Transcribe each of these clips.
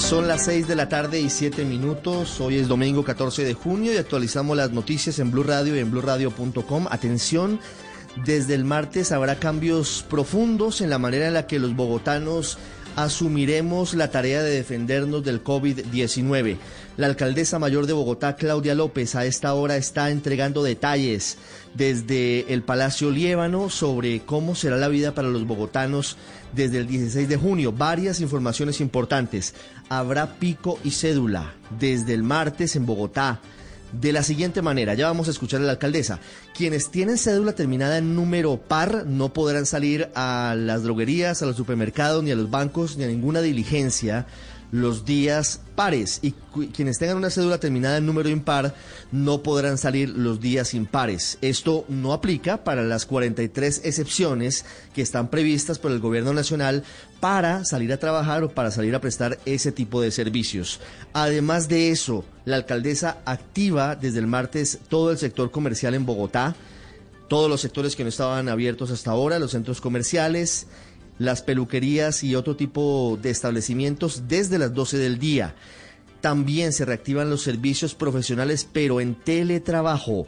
Son las 6 de la tarde y 7 minutos. Hoy es domingo 14 de junio y actualizamos las noticias en Blue Radio y en bluradio.com. Atención, desde el martes habrá cambios profundos en la manera en la que los bogotanos asumiremos la tarea de defendernos del COVID-19. La alcaldesa mayor de Bogotá, Claudia López, a esta hora está entregando detalles desde el Palacio Liébano sobre cómo será la vida para los bogotanos desde el 16 de junio. Varias informaciones importantes. Habrá pico y cédula desde el martes en Bogotá de la siguiente manera. Ya vamos a escuchar a la alcaldesa. Quienes tienen cédula terminada en número par no podrán salir a las droguerías, a los supermercados, ni a los bancos, ni a ninguna diligencia los días pares y quienes tengan una cédula terminada en número impar no podrán salir los días impares. Esto no aplica para las 43 excepciones que están previstas por el gobierno nacional para salir a trabajar o para salir a prestar ese tipo de servicios. Además de eso, la alcaldesa activa desde el martes todo el sector comercial en Bogotá, todos los sectores que no estaban abiertos hasta ahora, los centros comerciales, las peluquerías y otro tipo de establecimientos desde las 12 del día. También se reactivan los servicios profesionales, pero en teletrabajo.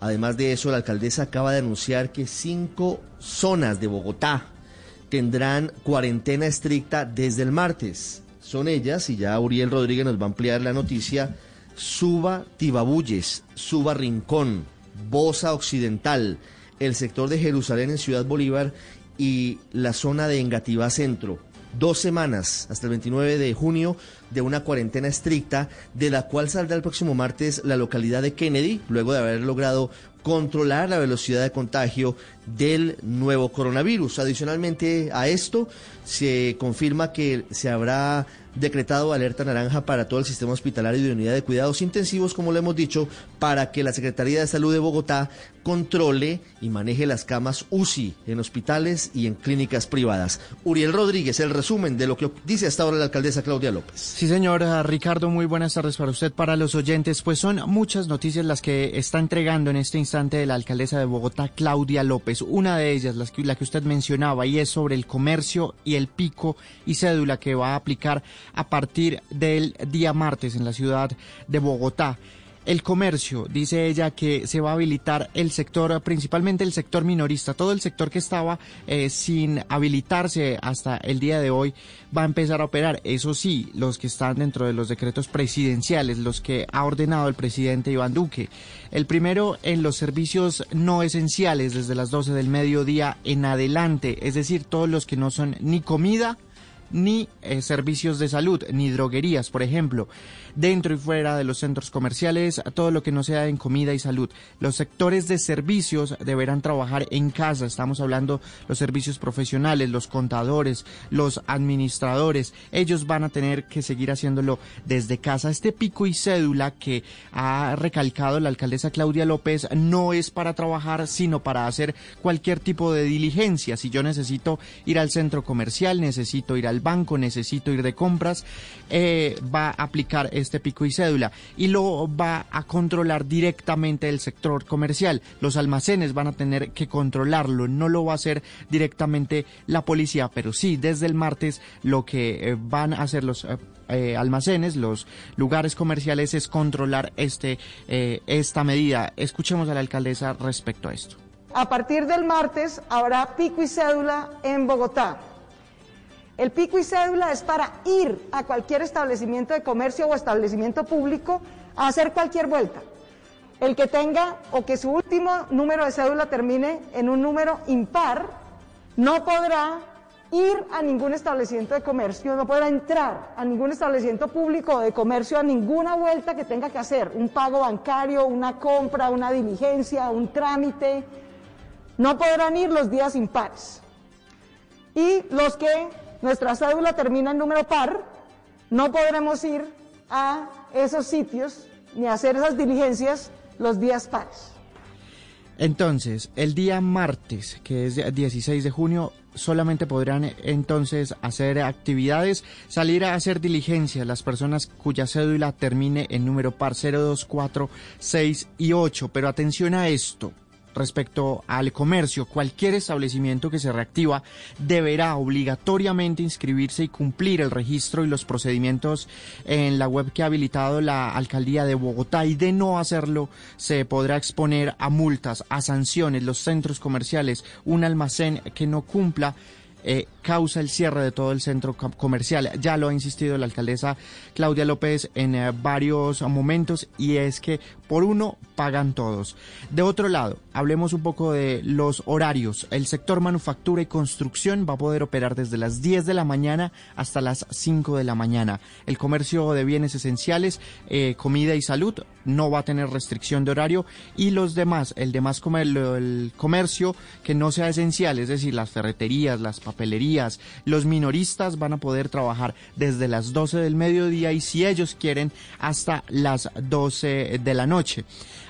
Además de eso, la alcaldesa acaba de anunciar que cinco zonas de Bogotá tendrán cuarentena estricta desde el martes. Son ellas, y ya Uriel Rodríguez nos va a ampliar la noticia, Suba Tibabuyes, Suba Rincón, Bosa Occidental, el sector de Jerusalén en Ciudad Bolívar y la zona de Engativá Centro. Dos semanas hasta el 29 de junio de una cuarentena estricta, de la cual saldrá el próximo martes la localidad de Kennedy, luego de haber logrado controlar la velocidad de contagio del nuevo coronavirus. Adicionalmente a esto, se confirma que se habrá decretado alerta naranja para todo el sistema hospitalario y de unidad de cuidados intensivos, como lo hemos dicho, para que la Secretaría de Salud de Bogotá controle y maneje las camas UCI en hospitales y en clínicas privadas. Uriel Rodríguez, el resumen de lo que dice hasta ahora la alcaldesa Claudia López. Sí, señora Ricardo, muy buenas tardes para usted, para los oyentes. Pues son muchas noticias las que está entregando en este instante la alcaldesa de Bogotá, Claudia López. Una de ellas, la que usted mencionaba, y es sobre el comercio y el pico y cédula que va a aplicar a partir del día martes en la ciudad de Bogotá. El comercio, dice ella, que se va a habilitar el sector, principalmente el sector minorista, todo el sector que estaba eh, sin habilitarse hasta el día de hoy va a empezar a operar. Eso sí, los que están dentro de los decretos presidenciales, los que ha ordenado el presidente Iván Duque. El primero en los servicios no esenciales desde las 12 del mediodía en adelante, es decir, todos los que no son ni comida, ni eh, servicios de salud, ni droguerías, por ejemplo, dentro y fuera de los centros comerciales, todo lo que no sea en comida y salud. Los sectores de servicios deberán trabajar en casa, estamos hablando los servicios profesionales, los contadores, los administradores, ellos van a tener que seguir haciéndolo desde casa. Este pico y cédula que ha recalcado la alcaldesa Claudia López no es para trabajar, sino para hacer cualquier tipo de diligencia. Si yo necesito ir al centro comercial, necesito ir al banco, necesito ir de compras, eh, va a aplicar este pico y cédula y lo va a controlar directamente el sector comercial. Los almacenes van a tener que controlarlo, no lo va a hacer directamente la policía, pero sí desde el martes lo que eh, van a hacer los eh, almacenes, los lugares comerciales es controlar este esta medida. Escuchemos a la alcaldesa respecto a esto. A partir del martes habrá pico y cédula en Bogotá. El pico y cédula es para ir a cualquier establecimiento de comercio o establecimiento público a hacer cualquier vuelta. El que tenga o que su último número de cédula termine en un número impar, no podrá ir a ningún establecimiento de comercio, no podrá entrar a ningún establecimiento público o de comercio a ninguna vuelta que tenga que hacer, un pago bancario, una compra, una diligencia, un trámite. No podrán ir los días impares. Y los que nuestra cédula termina en número par, no podremos ir a esos sitios ni hacer esas diligencias los días pares. Entonces, el día martes, que es 16 de junio, solamente podrán entonces hacer actividades, salir a hacer diligencias las personas cuya cédula termine en número par 0, 2, 4, 6 y 8. Pero atención a esto. Respecto al comercio. Cualquier establecimiento que se reactiva deberá obligatoriamente inscribirse y cumplir el registro y los procedimientos en la web que ha habilitado la alcaldía de Bogotá y de no hacerlo se podrá exponer a multas, a sanciones, los centros comerciales, un almacén que no cumpla eh, causa el cierre de todo el centro comercial. Ya lo ha insistido la alcaldesa Claudia López en eh, varios momentos y es que por uno pagan todos. De otro lado, hablemos un poco de los horarios. El sector manufactura y construcción va a poder operar desde las 10 de la mañana hasta las 5 de la mañana. El comercio de bienes esenciales, eh, comida y salud no va a tener restricción de horario y los demás, el demás el comercio que no sea esencial, es decir, las ferreterías, las papelerías, los minoristas van a poder trabajar desde las 12 del mediodía y si ellos quieren hasta las 12 de la noche.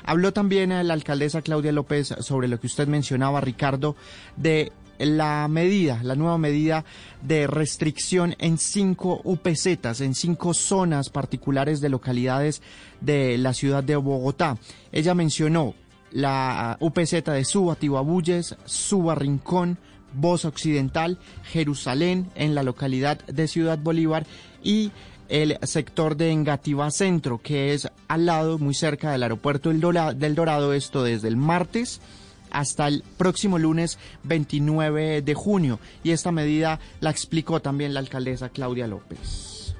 Habló también la alcaldesa Claudia López sobre lo que usted mencionaba, Ricardo, de la medida, la nueva medida de restricción en cinco UPZ, en cinco zonas particulares de localidades de la ciudad de Bogotá. Ella mencionó la UPZ de Suba, Tibabuyes, Suba, Rincón, Voz Occidental, Jerusalén, en la localidad de Ciudad Bolívar y el sector de Engativá Centro, que es al lado, muy cerca del aeropuerto del Dorado, esto desde el martes hasta el próximo lunes 29 de junio. Y esta medida la explicó también la alcaldesa Claudia López.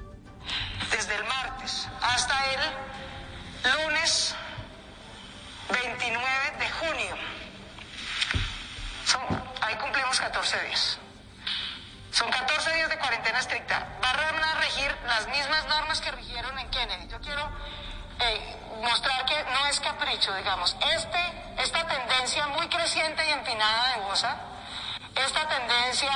Desde el martes hasta el lunes 29 de junio. ahí cumplimos 14 días. Son 14 días de cuarentena estricta. Van a regir las mismas normas que rigieron en Kennedy. Yo quiero eh, mostrar que no es capricho, digamos. Este, esta tendencia muy creciente y empinada de Bosa, esta tendencia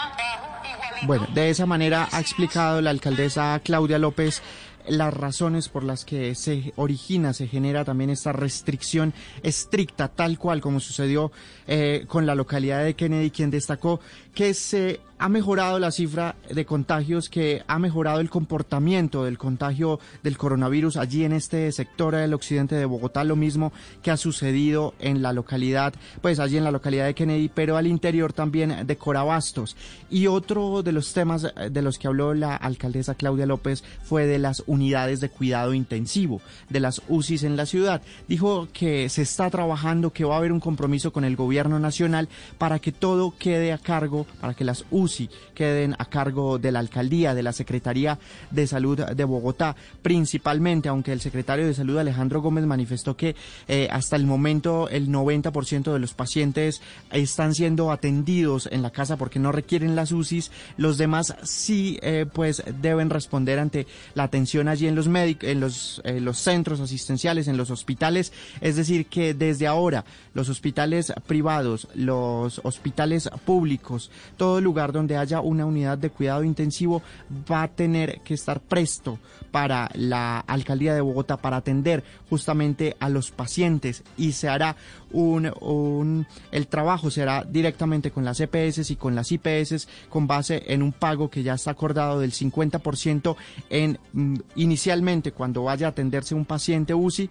Bueno, de esa manera ha explicado la alcaldesa Claudia López las razones por las que se origina, se genera también esta restricción estricta, tal cual como sucedió eh, con la localidad de Kennedy, quien destacó que se ha mejorado la cifra de contagios, que ha mejorado el comportamiento del contagio del coronavirus allí en este sector del occidente de Bogotá, lo mismo que ha sucedido en la localidad, pues allí en la localidad de Kennedy, pero al interior también de Corabastos. Y otro de los temas de los que habló la alcaldesa Claudia López fue de las unidades de cuidado intensivo, de las UCIs en la ciudad. Dijo que se está trabajando, que va a haber un compromiso con el gobierno nacional para que todo quede a cargo, para que las UCI queden a cargo de la alcaldía, de la Secretaría de Salud de Bogotá, principalmente, aunque el secretario de Salud Alejandro Gómez manifestó que eh, hasta el momento el 90% de los pacientes están siendo atendidos en la casa porque no requieren las UCIs, los demás sí eh, pues deben responder ante la atención allí en los médicos, en los, eh, los centros asistenciales, en los hospitales, es decir que desde ahora los hospitales privados, los hospitales públicos, todo lugar donde donde haya una unidad de cuidado intensivo va a tener que estar presto para la alcaldía de Bogotá para atender justamente a los pacientes y se hará un, el trabajo será directamente con las EPS y con las IPS con base en un pago que ya está acordado del 50% en mm, inicialmente cuando vaya a atenderse un paciente UCI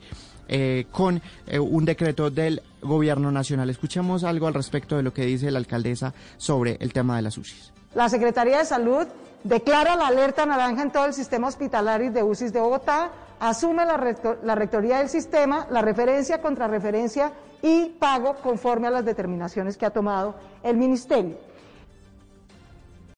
eh, con eh, un decreto del gobierno nacional. Escuchemos algo al respecto de lo que dice la alcaldesa sobre el tema de las UCIs. La Secretaría de Salud declara la alerta naranja en todo el sistema hospitalario de UCIs de Bogotá, asume la, la rectoría del sistema, la referencia, contrarreferencia y pago conforme a las determinaciones que ha tomado el Ministerio.